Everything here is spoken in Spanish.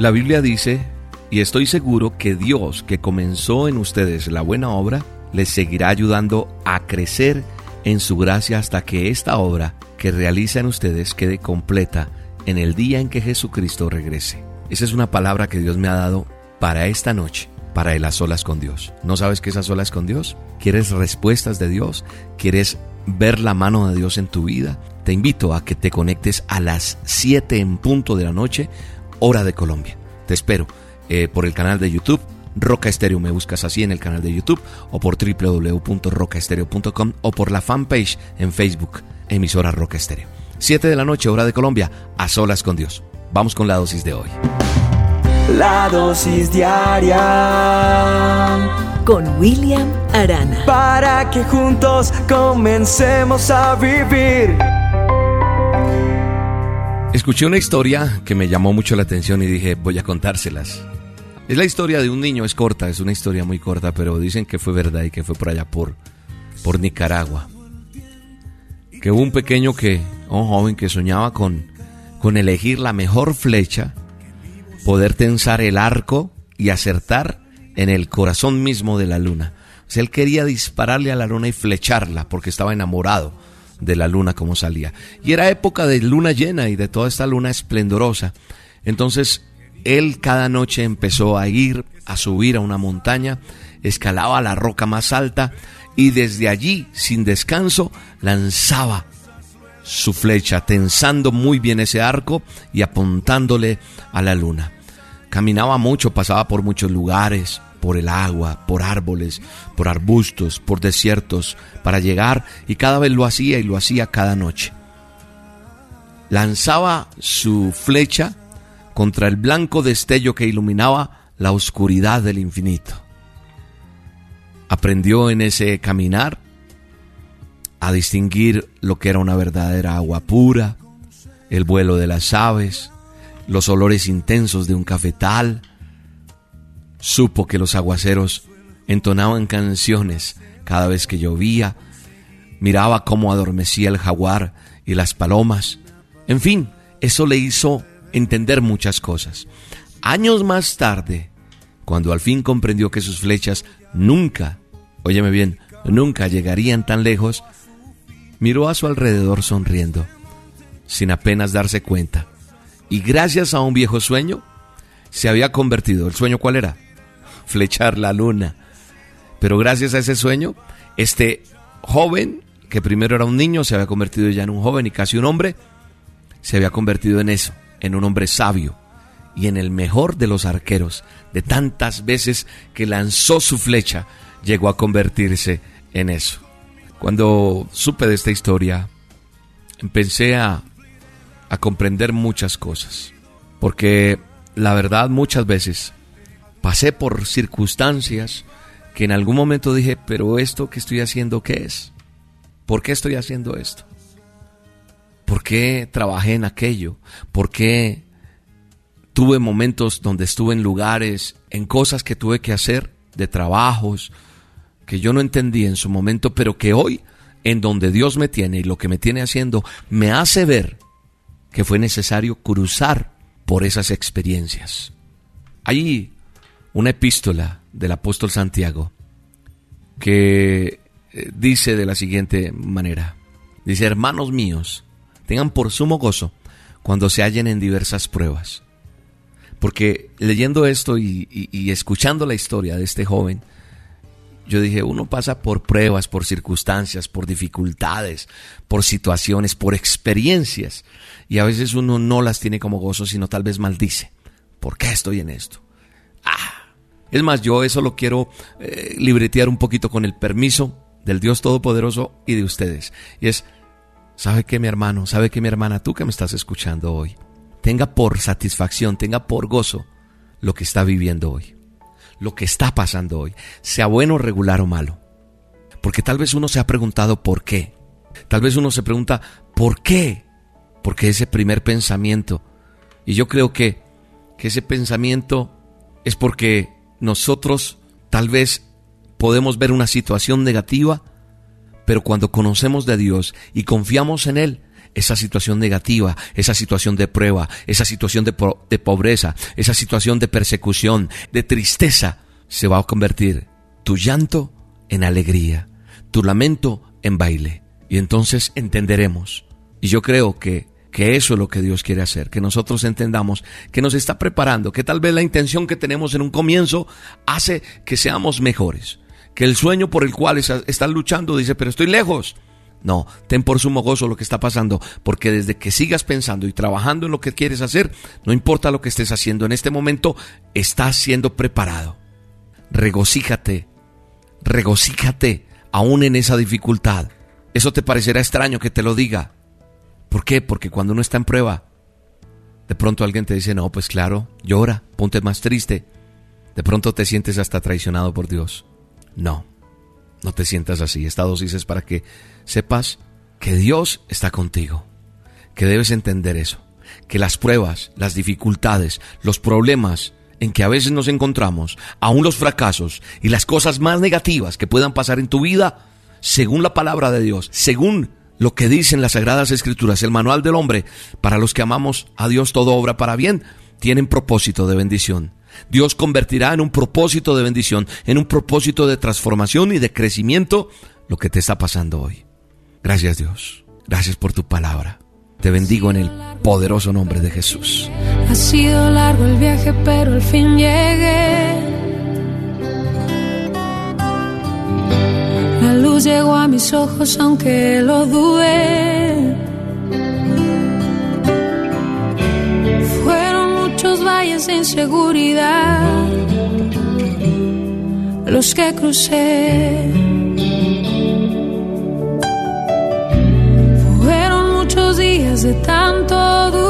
La Biblia dice, y estoy seguro que Dios que comenzó en ustedes la buena obra, les seguirá ayudando a crecer en su gracia hasta que esta obra que realiza en ustedes quede completa en el día en que Jesucristo regrese. Esa es una palabra que Dios me ha dado para esta noche, para el a solas con Dios. ¿No sabes qué es a solas con Dios? ¿Quieres respuestas de Dios? ¿Quieres ver la mano de Dios en tu vida? Te invito a que te conectes a las 7 en punto de la noche hora de Colombia. Te espero eh, por el canal de YouTube. Roca Estéreo, me buscas así en el canal de YouTube o por www.rocaestereo.com o por la fanpage en Facebook, emisora Roca Estéreo. 7 de la noche, hora de Colombia, a solas con Dios. Vamos con la dosis de hoy. La dosis diaria con William Arana. Para que juntos comencemos a vivir. Escuché una historia que me llamó mucho la atención y dije, voy a contárselas. Es la historia de un niño, es corta, es una historia muy corta, pero dicen que fue verdad y que fue por allá por, por Nicaragua. Que hubo un pequeño que, un joven que soñaba con, con elegir la mejor flecha, poder tensar el arco y acertar en el corazón mismo de la luna. O sea, él quería dispararle a la luna y flecharla porque estaba enamorado de la luna como salía. Y era época de luna llena y de toda esta luna esplendorosa. Entonces él cada noche empezó a ir, a subir a una montaña, escalaba la roca más alta y desde allí, sin descanso, lanzaba su flecha, tensando muy bien ese arco y apuntándole a la luna. Caminaba mucho, pasaba por muchos lugares, por el agua, por árboles, por arbustos, por desiertos, para llegar y cada vez lo hacía y lo hacía cada noche. Lanzaba su flecha contra el blanco destello que iluminaba la oscuridad del infinito. Aprendió en ese caminar a distinguir lo que era una verdadera agua pura, el vuelo de las aves, los olores intensos de un cafetal, Supo que los aguaceros entonaban canciones cada vez que llovía, miraba cómo adormecía el jaguar y las palomas. En fin, eso le hizo entender muchas cosas. Años más tarde, cuando al fin comprendió que sus flechas nunca, óyeme bien, nunca llegarían tan lejos, miró a su alrededor sonriendo, sin apenas darse cuenta. Y gracias a un viejo sueño, se había convertido. ¿El sueño cuál era? Flechar la luna. Pero gracias a ese sueño, este joven, que primero era un niño, se había convertido ya en un joven y casi un hombre, se había convertido en eso, en un hombre sabio y en el mejor de los arqueros. De tantas veces que lanzó su flecha, llegó a convertirse en eso. Cuando supe de esta historia, empecé a, a comprender muchas cosas. Porque la verdad muchas veces pasé por circunstancias que en algún momento dije, pero esto que estoy haciendo, ¿qué es? ¿Por qué estoy haciendo esto? ¿Por qué trabajé en aquello? ¿Por qué tuve momentos donde estuve en lugares, en cosas que tuve que hacer, de trabajos, que yo no entendí en su momento, pero que hoy, en donde Dios me tiene y lo que me tiene haciendo, me hace ver que fue necesario cruzar por esas experiencias. Ahí una epístola del apóstol Santiago que eh, dice de la siguiente manera. Dice, hermanos míos, tengan por sumo gozo cuando se hallen en diversas pruebas. Porque leyendo esto y, y, escuchando la historia de este joven, yo dije, uno pasa por pruebas, por circunstancias, por dificultades, por situaciones, por experiencias. Y a veces uno no las tiene como gozo, sino tal vez maldice. ¿Por qué estoy en esto? Es más, yo eso lo quiero eh, libretear un poquito con el permiso del Dios Todopoderoso y de ustedes. Y es, ¿sabe qué mi hermano? ¿Sabe qué mi hermana? Tú que me estás escuchando hoy. Tenga por satisfacción, tenga por gozo lo que está viviendo hoy. Lo que está pasando hoy. Sea bueno, regular o malo. Porque tal vez uno se ha preguntado por qué. Tal vez uno se pregunta, ¿por qué? Porque ese primer pensamiento. Y yo creo que, que ese pensamiento es porque nosotros tal vez podemos ver una situación negativa, pero cuando conocemos de Dios y confiamos en Él, esa situación negativa, esa situación de prueba, esa situación de, de, pobreza, esa situación de persecución, de tristeza, se va a convertir tu llanto en alegría, tu lamento en baile. Y entonces entenderemos. Y yo creo que, que eso es lo que Dios quiere hacer, que nosotros entendamos que nos está preparando, que tal vez la intención que tenemos en un comienzo hace que seamos mejores, que el sueño por el cual están luchando dice, pero estoy lejos. No, ten por sumo gozo lo que está pasando, porque desde que sigas pensando y trabajando en lo que quieres hacer, no importa lo que estés haciendo en este momento, estás siendo preparado. Regocíjate, regocíjate aún en esa dificultad. Eso te parecerá extraño que te lo diga. ¿Por qué? Porque cuando uno está en prueba, de pronto alguien te dice, no, pues claro, llora, ponte más triste. De pronto te sientes hasta traicionado por Dios. No, no te sientas así. Esta dosis es para que sepas que Dios está contigo, que debes entender eso, que las pruebas, las dificultades, los problemas en que a veces nos encontramos, aún los fracasos y las cosas más negativas que puedan pasar en tu vida, según la palabra de Dios, según lo que dicen las Sagradas Escrituras, el manual del hombre, para los que amamos a Dios todo obra para bien, tienen propósito de bendición. Dios convertirá en un propósito de bendición, en un propósito de transformación y de crecimiento lo que te está pasando hoy. Gracias Dios. Gracias por tu palabra. Te bendigo en el poderoso nombre de Jesús. Ha sido largo el viaje, pero al fin llegué. La luz llegó a mis ojos, aunque lo dudé. Fueron muchos valles de inseguridad los que crucé. de tanto dudar,